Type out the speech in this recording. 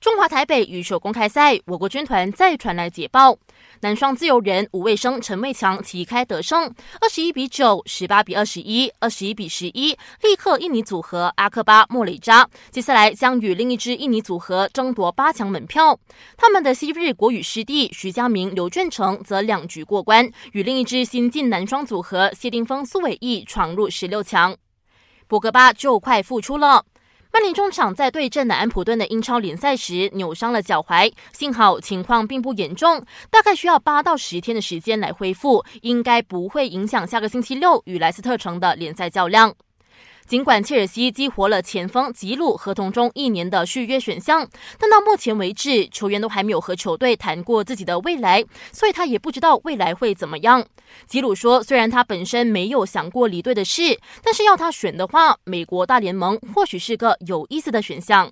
中华台北羽球公开赛，我国军团再传来捷报，男双自由人吴卫生、陈卫强旗开得胜，二十一比九、十八比二十一、二十一比十一，力克印尼组合阿克巴莫雷扎。接下来将与另一支印尼组合争夺八强门票。他们的昔日国羽师弟徐佳明、刘俊成则两局过关，与另一支新晋男双组合谢定峰、苏伟毅闯入十六强。博格巴就快复出了。曼联中场在对阵南安普顿的英超联赛时扭伤了脚踝，幸好情况并不严重，大概需要八到十天的时间来恢复，应该不会影响下个星期六与莱斯特城的联赛较量。尽管切尔西激活了前锋吉鲁合同中一年的续约选项，但到目前为止，球员都还没有和球队谈过自己的未来，所以他也不知道未来会怎么样。吉鲁说，虽然他本身没有想过离队的事，但是要他选的话，美国大联盟或许是个有意思的选项。